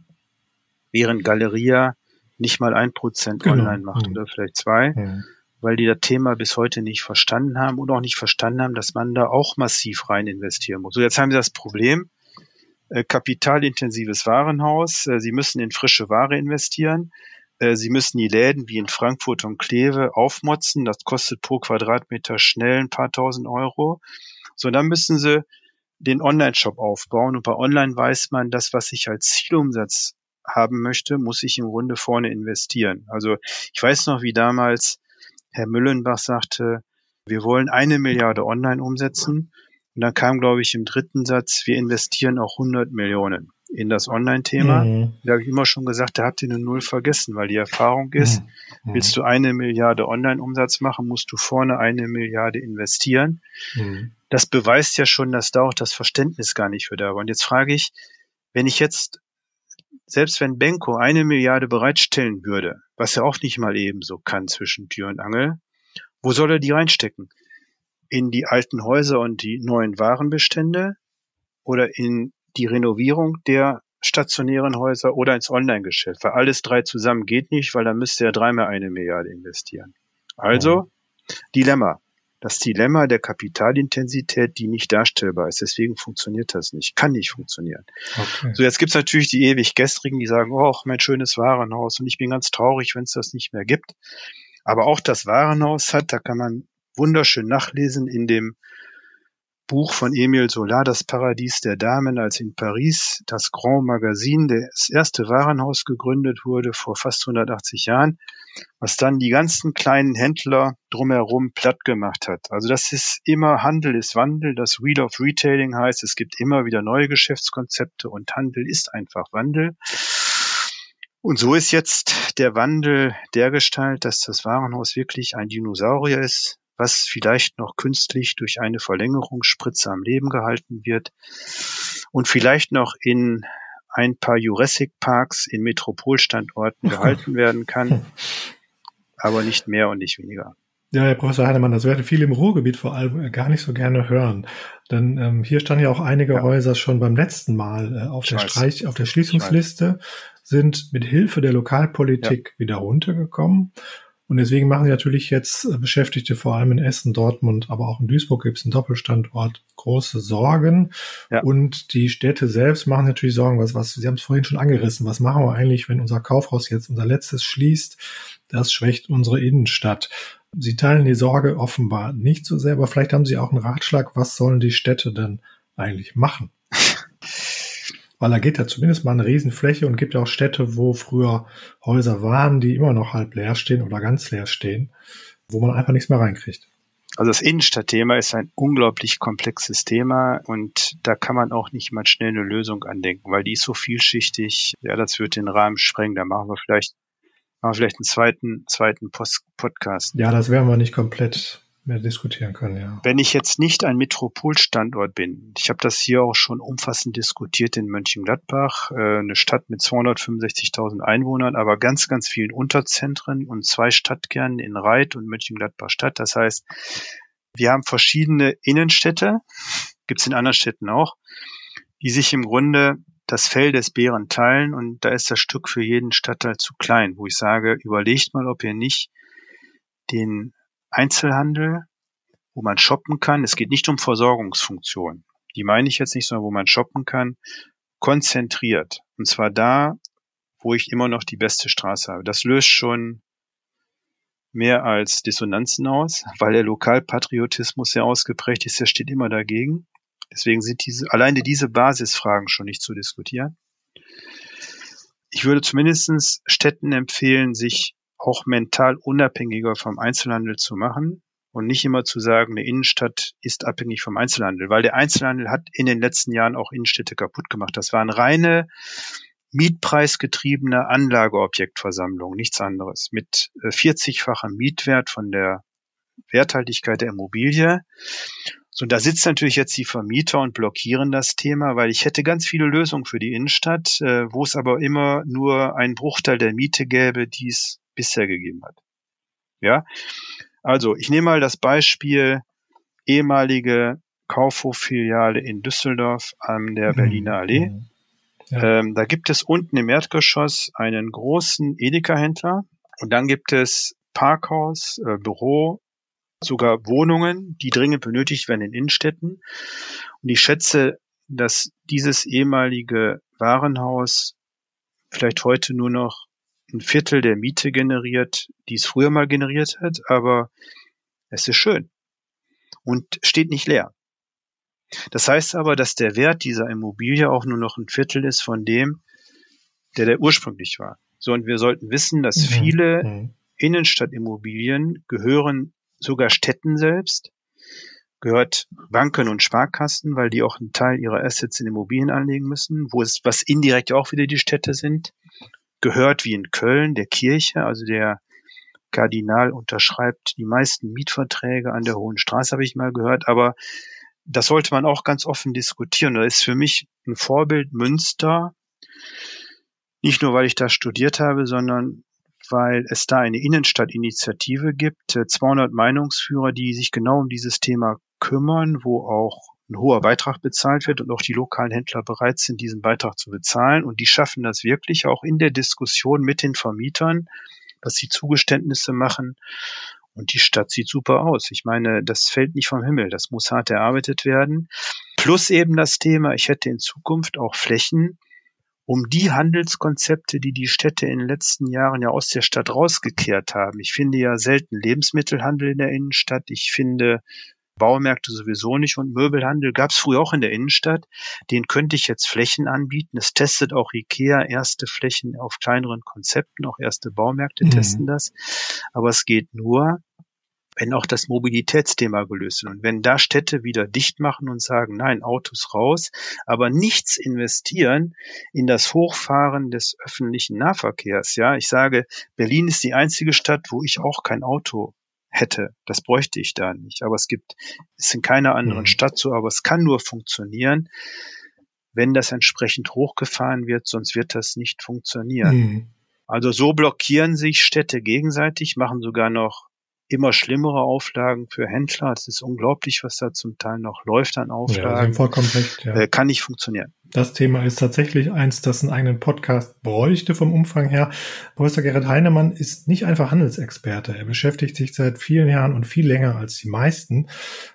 während Galeria nicht mal ein Prozent genau. online macht oder vielleicht zwei, mhm. weil die das Thema bis heute nicht verstanden haben und auch nicht verstanden haben, dass man da auch massiv rein investieren muss. So, jetzt haben sie das Problem, kapitalintensives Warenhaus. Äh, Sie müssen in frische Ware investieren. Äh, Sie müssen die Läden wie in Frankfurt und Kleve aufmotzen. Das kostet pro Quadratmeter schnell ein paar tausend Euro. So, dann müssen Sie den Online-Shop aufbauen und bei Online weiß man, das, was ich als Zielumsatz haben möchte, muss ich im Grunde vorne investieren. Also ich weiß noch, wie damals Herr Müllenbach sagte, wir wollen eine Milliarde online umsetzen. Und dann kam, glaube ich, im dritten Satz, wir investieren auch 100 Millionen in das Online-Thema. Mhm. Da habe ich immer schon gesagt, da habt ihr eine Null vergessen, weil die Erfahrung ist, mhm. willst du eine Milliarde Online-Umsatz machen, musst du vorne eine Milliarde investieren. Mhm. Das beweist ja schon, dass da auch das Verständnis gar nicht für da war. Und jetzt frage ich, wenn ich jetzt selbst wenn Benko eine Milliarde bereitstellen würde, was er auch nicht mal ebenso kann zwischen Tür und Angel, wo soll er die reinstecken? In die alten Häuser und die neuen Warenbestände oder in die Renovierung der stationären Häuser oder ins Online-Geschäft? Weil alles drei zusammen geht nicht, weil dann müsste er dreimal eine Milliarde investieren. Also, Dilemma das Dilemma der Kapitalintensität, die nicht darstellbar ist. Deswegen funktioniert das nicht, kann nicht funktionieren. Okay. So, jetzt gibt's natürlich die ewig Gestrigen, die sagen, oh, mein schönes Warenhaus und ich bin ganz traurig, wenn es das nicht mehr gibt. Aber auch das Warenhaus hat, da kann man wunderschön nachlesen in dem Buch von Emile Solar, Das Paradies der Damen, als in Paris das Grand Magazine, das erste Warenhaus gegründet wurde vor fast 180 Jahren, was dann die ganzen kleinen Händler drumherum platt gemacht hat. Also das ist immer Handel ist Wandel, das Wheel of Retailing heißt, es gibt immer wieder neue Geschäftskonzepte und Handel ist einfach Wandel. Und so ist jetzt der Wandel dergestalt, dass das Warenhaus wirklich ein Dinosaurier ist, was vielleicht noch künstlich durch eine Verlängerungsspritze am Leben gehalten wird und vielleicht noch in ein paar Jurassic Parks in Metropolstandorten gehalten werden kann, aber nicht mehr und nicht weniger. Ja, Herr Professor Heinemann, das werden viele im Ruhrgebiet vor allem gar nicht so gerne hören. Denn ähm, hier standen ja auch einige ja. Häuser schon beim letzten Mal äh, auf, der Streich, auf der Schließungsliste, sind mit Hilfe der Lokalpolitik ja. wieder runtergekommen. Und deswegen machen sie natürlich jetzt äh, Beschäftigte vor allem in Essen, Dortmund, aber auch in Duisburg gibt es einen Doppelstandort große Sorgen. Ja. Und die Städte selbst machen natürlich Sorgen, was, was, Sie haben es vorhin schon angerissen. Was machen wir eigentlich, wenn unser Kaufhaus jetzt unser letztes schließt? Das schwächt unsere Innenstadt. Sie teilen die Sorge offenbar nicht so sehr, aber vielleicht haben Sie auch einen Ratschlag, was sollen die Städte denn eigentlich machen? weil da geht ja zumindest mal eine Riesenfläche und gibt ja auch Städte, wo früher Häuser waren, die immer noch halb leer stehen oder ganz leer stehen, wo man einfach nichts mehr reinkriegt. Also das Innenstadtthema ist ein unglaublich komplexes Thema und da kann man auch nicht mal schnell eine Lösung andenken, weil die ist so vielschichtig. Ja, das wird den Rahmen sprengen. Da machen wir vielleicht, machen wir vielleicht einen zweiten, zweiten Post Podcast. Ja, das werden wir nicht komplett mehr diskutieren können, ja. Wenn ich jetzt nicht ein Metropolstandort bin, ich habe das hier auch schon umfassend diskutiert in Mönchengladbach, äh, eine Stadt mit 265.000 Einwohnern, aber ganz, ganz vielen Unterzentren und zwei Stadtkernen in Reit und Mönchengladbach Stadt. Das heißt, wir haben verschiedene Innenstädte, gibt's in anderen Städten auch, die sich im Grunde das Fell des Bären teilen und da ist das Stück für jeden Stadtteil zu klein, wo ich sage, überlegt mal, ob ihr nicht den Einzelhandel, wo man shoppen kann. Es geht nicht um Versorgungsfunktionen. Die meine ich jetzt nicht, sondern wo man shoppen kann, konzentriert. Und zwar da, wo ich immer noch die beste Straße habe. Das löst schon mehr als Dissonanzen aus, weil der Lokalpatriotismus sehr ausgeprägt ist, der steht immer dagegen. Deswegen sind diese, alleine diese Basisfragen schon nicht zu diskutieren. Ich würde zumindestens Städten empfehlen, sich auch mental unabhängiger vom Einzelhandel zu machen und nicht immer zu sagen, eine Innenstadt ist abhängig vom Einzelhandel, weil der Einzelhandel hat in den letzten Jahren auch Innenstädte kaputt gemacht. Das waren reine mietpreisgetriebene Anlageobjektversammlung, nichts anderes, mit 40-fachem äh, Mietwert von der Werthaltigkeit der Immobilie. So, da sitzen natürlich jetzt die Vermieter und blockieren das Thema, weil ich hätte ganz viele Lösungen für die Innenstadt, äh, wo es aber immer nur einen Bruchteil der Miete gäbe, die es bisher gegeben hat. Ja, also ich nehme mal das Beispiel ehemalige Kaufhof-Filiale in Düsseldorf an der mhm. Berliner Allee. Mhm. Ja. Ähm, da gibt es unten im Erdgeschoss einen großen Edeka-Händler und dann gibt es Parkhaus, äh, Büro, sogar Wohnungen, die dringend benötigt werden in Innenstädten. Und ich schätze, dass dieses ehemalige Warenhaus vielleicht heute nur noch ein Viertel der Miete generiert, die es früher mal generiert hat, aber es ist schön und steht nicht leer. Das heißt aber, dass der Wert dieser Immobilie auch nur noch ein Viertel ist von dem, der der ursprünglich war. So, und wir sollten wissen, dass mhm. viele mhm. Innenstadtimmobilien gehören sogar Städten selbst, gehört Banken und Sparkassen, weil die auch einen Teil ihrer Assets in Immobilien anlegen müssen, wo es, was indirekt auch wieder die Städte sind, gehört wie in Köln der Kirche, also der Kardinal unterschreibt die meisten Mietverträge an der Hohen Straße, habe ich mal gehört, aber das sollte man auch ganz offen diskutieren. Da ist für mich ein Vorbild Münster, nicht nur weil ich da studiert habe, sondern weil es da eine Innenstadtinitiative gibt, 200 Meinungsführer, die sich genau um dieses Thema kümmern, wo auch ein hoher Beitrag bezahlt wird und auch die lokalen Händler bereit sind, diesen Beitrag zu bezahlen. Und die schaffen das wirklich auch in der Diskussion mit den Vermietern, dass sie Zugeständnisse machen. Und die Stadt sieht super aus. Ich meine, das fällt nicht vom Himmel. Das muss hart erarbeitet werden. Plus eben das Thema, ich hätte in Zukunft auch Flächen, um die Handelskonzepte, die die Städte in den letzten Jahren ja aus der Stadt rausgekehrt haben. Ich finde ja selten Lebensmittelhandel in der Innenstadt. Ich finde Baumärkte sowieso nicht und Möbelhandel gab es früher auch in der Innenstadt. Den könnte ich jetzt Flächen anbieten. Es testet auch IKEA erste Flächen auf kleineren Konzepten, auch erste Baumärkte mhm. testen das. Aber es geht nur, wenn auch das Mobilitätsthema gelöst ist. Und wenn da Städte wieder dicht machen und sagen, nein, Autos raus, aber nichts investieren in das Hochfahren des öffentlichen Nahverkehrs. Ja, ich sage, Berlin ist die einzige Stadt, wo ich auch kein Auto hätte. Das bräuchte ich da nicht. Aber es gibt, es ist in keiner anderen mhm. Stadt so, aber es kann nur funktionieren, wenn das entsprechend hochgefahren wird, sonst wird das nicht funktionieren. Mhm. Also so blockieren sich Städte gegenseitig, machen sogar noch immer schlimmere Auflagen für Händler. Es ist unglaublich, was da zum Teil noch läuft an Auflagen. Ja, vollkommen recht, ja. Äh, kann nicht funktionieren. Das Thema ist tatsächlich eins, das einen eigenen Podcast bräuchte vom Umfang her. Professor Gerhard Heinemann ist nicht einfach Handelsexperte. Er beschäftigt sich seit vielen Jahren und viel länger als die meisten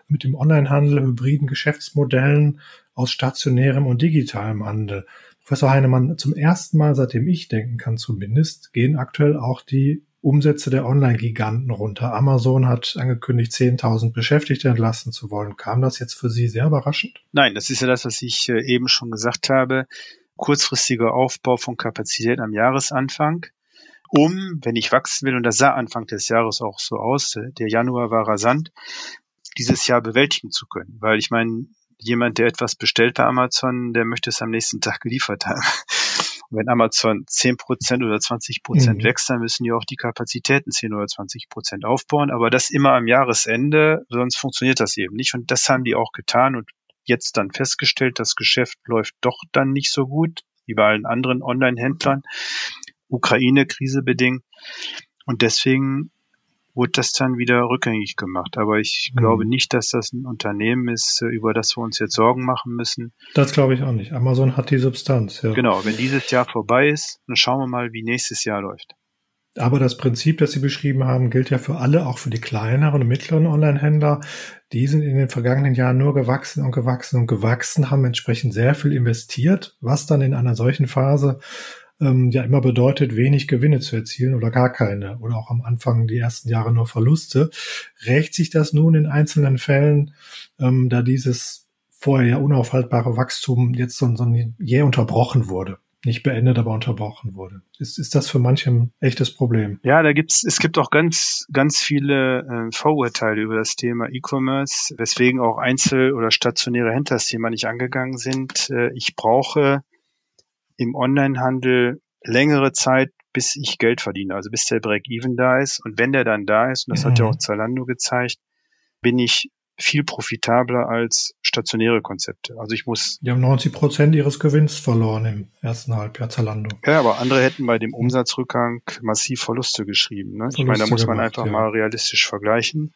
mit dem Onlinehandel, hybriden Geschäftsmodellen aus stationärem und digitalem Handel. Professor Heinemann, zum ersten Mal, seitdem ich denken kann zumindest, gehen aktuell auch die Umsätze der Online-Giganten runter. Amazon hat angekündigt, 10.000 Beschäftigte entlassen zu wollen. Kam das jetzt für Sie sehr überraschend? Nein, das ist ja das, was ich äh, eben schon gesagt habe. Kurzfristiger Aufbau von Kapazität am Jahresanfang, um, wenn ich wachsen will, und das sah Anfang des Jahres auch so aus, äh, der Januar war rasant, dieses Jahr bewältigen zu können. Weil ich meine, jemand, der etwas bestellt bei Amazon, der möchte es am nächsten Tag geliefert haben wenn Amazon 10 Prozent oder 20 Prozent mhm. wächst, dann müssen die auch die Kapazitäten 10 oder 20 Prozent aufbauen. Aber das immer am Jahresende, sonst funktioniert das eben nicht. Und das haben die auch getan und jetzt dann festgestellt, das Geschäft läuft doch dann nicht so gut, wie bei allen anderen Online-Händlern. Ukraine-Krise bedingt. Und deswegen wurde das dann wieder rückgängig gemacht. Aber ich mhm. glaube nicht, dass das ein Unternehmen ist, äh, über das wir uns jetzt Sorgen machen müssen. Das glaube ich auch nicht. Amazon hat die Substanz. Ja. Genau, wenn dieses Jahr vorbei ist, dann schauen wir mal, wie nächstes Jahr läuft. Aber das Prinzip, das Sie beschrieben haben, gilt ja für alle, auch für die kleineren und mittleren Online-Händler. Die sind in den vergangenen Jahren nur gewachsen und gewachsen und gewachsen, haben entsprechend sehr viel investiert, was dann in einer solchen Phase ähm, ja immer bedeutet, wenig Gewinne zu erzielen oder gar keine oder auch am Anfang die ersten Jahre nur Verluste. Rächt sich das nun in einzelnen Fällen, ähm, da dieses vorher ja unaufhaltbare Wachstum jetzt so, so jäh unterbrochen wurde? nicht beendet, aber unterbrochen wurde. Ist, ist das für manche ein echtes Problem? Ja, da gibt's, es gibt auch ganz, ganz viele äh, Vorurteile über das Thema E-Commerce, weswegen auch Einzel- oder stationäre Händler das Thema nicht angegangen sind. Äh, ich brauche im Onlinehandel längere Zeit, bis ich Geld verdiene, also bis der Break-Even da ist. Und wenn der dann da ist, und das mhm. hat ja mhm. auch Zalando gezeigt, bin ich viel profitabler als stationäre Konzepte. Also ich muss. Die haben 90 Prozent ihres Gewinns verloren im ersten Halbjahr Zalando. Ja, aber andere hätten bei dem Umsatzrückgang massiv Verluste geschrieben. Ne? Verluste ich meine, da muss man gemacht, einfach ja. mal realistisch vergleichen.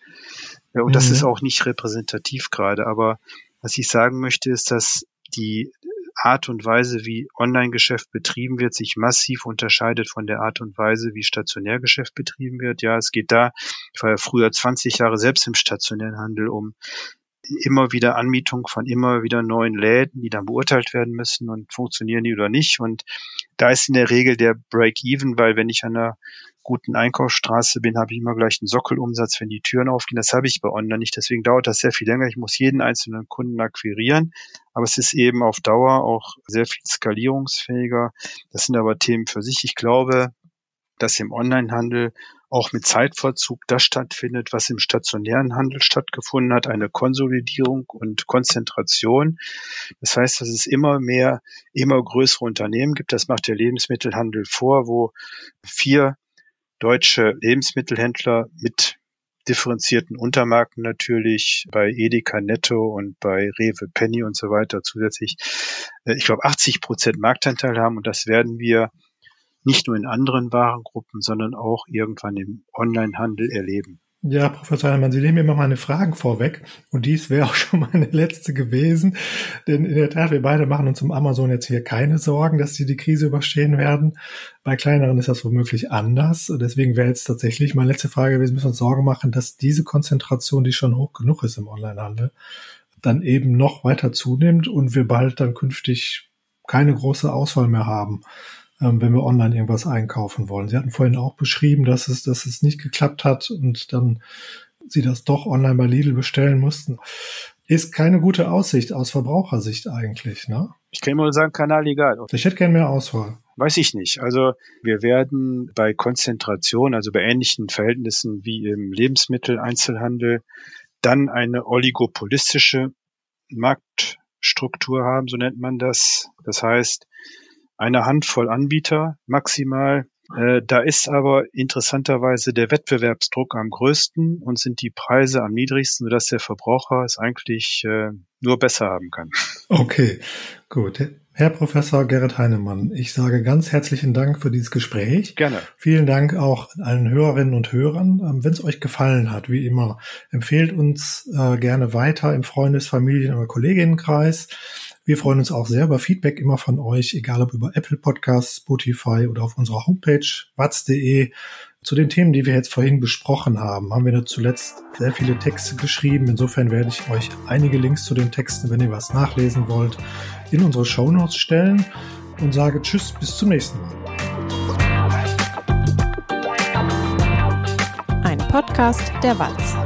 Ja, und mhm. das ist auch nicht repräsentativ gerade. Aber was ich sagen möchte, ist, dass die Art und Weise, wie Online-Geschäft betrieben wird, sich massiv unterscheidet von der Art und Weise, wie Stationärgeschäft betrieben wird. Ja, es geht da, ich war ja früher 20 Jahre selbst im stationären Handel, um immer wieder Anmietung von immer wieder neuen Läden, die dann beurteilt werden müssen und funktionieren die oder nicht. Und da ist in der Regel der Break-Even, weil wenn ich an einer guten Einkaufsstraße bin, habe ich immer gleich einen Sockelumsatz, wenn die Türen aufgehen. Das habe ich bei Online nicht. Deswegen dauert das sehr viel länger. Ich muss jeden einzelnen Kunden akquirieren. Aber es ist eben auf Dauer auch sehr viel skalierungsfähiger. Das sind aber Themen für sich. Ich glaube, dass im Onlinehandel auch mit Zeitverzug das stattfindet, was im stationären Handel stattgefunden hat, eine Konsolidierung und Konzentration. Das heißt, dass es immer mehr, immer größere Unternehmen gibt. Das macht der Lebensmittelhandel vor, wo vier deutsche Lebensmittelhändler mit differenzierten Untermarken natürlich bei Edeka Netto und bei Rewe Penny und so weiter zusätzlich, äh, ich glaube, 80 Prozent Marktanteil haben und das werden wir nicht nur in anderen Warengruppen, sondern auch irgendwann im Onlinehandel erleben. Ja, Professor Heinemann, Sie nehmen mir immer meine Fragen vorweg und dies wäre auch schon meine letzte gewesen, denn in der Tat, wir beide machen uns um Amazon jetzt hier keine Sorgen, dass sie die Krise überstehen werden. Bei kleineren ist das womöglich anders. Deswegen wäre jetzt tatsächlich meine letzte Frage gewesen, müssen wir uns Sorgen machen, dass diese Konzentration, die schon hoch genug ist im Onlinehandel, dann eben noch weiter zunimmt und wir bald dann künftig keine große Auswahl mehr haben ähm, wenn wir online irgendwas einkaufen wollen. Sie hatten vorhin auch beschrieben, dass es, dass es nicht geklappt hat und dann Sie das doch online bei Lidl bestellen mussten. Ist keine gute Aussicht aus Verbrauchersicht eigentlich, ne? Ich kann immer sagen, Kanal egal. Ich hätte gerne mehr Auswahl. Weiß ich nicht. Also wir werden bei Konzentration, also bei ähnlichen Verhältnissen wie im Lebensmitteleinzelhandel, dann eine oligopolistische Marktstruktur haben, so nennt man das. Das heißt, eine Handvoll Anbieter maximal. Äh, da ist aber interessanterweise der Wettbewerbsdruck am größten und sind die Preise am niedrigsten, sodass der Verbraucher es eigentlich äh, nur besser haben kann. Okay, gut. Herr Professor Gerrit Heinemann, ich sage ganz herzlichen Dank für dieses Gespräch. Gerne. Vielen Dank auch allen Hörerinnen und Hörern. Ähm, Wenn es euch gefallen hat, wie immer, empfehlt uns äh, gerne weiter im Freundes-, Familien- oder Kolleginnenkreis. Wir freuen uns auch sehr über Feedback immer von euch, egal ob über Apple Podcasts, Spotify oder auf unserer Homepage watz.de. Zu den Themen, die wir jetzt vorhin besprochen haben, haben wir zuletzt sehr viele Texte geschrieben. Insofern werde ich euch einige Links zu den Texten, wenn ihr was nachlesen wollt, in unsere Show Notes stellen und sage Tschüss, bis zum nächsten Mal. Ein Podcast der Watz.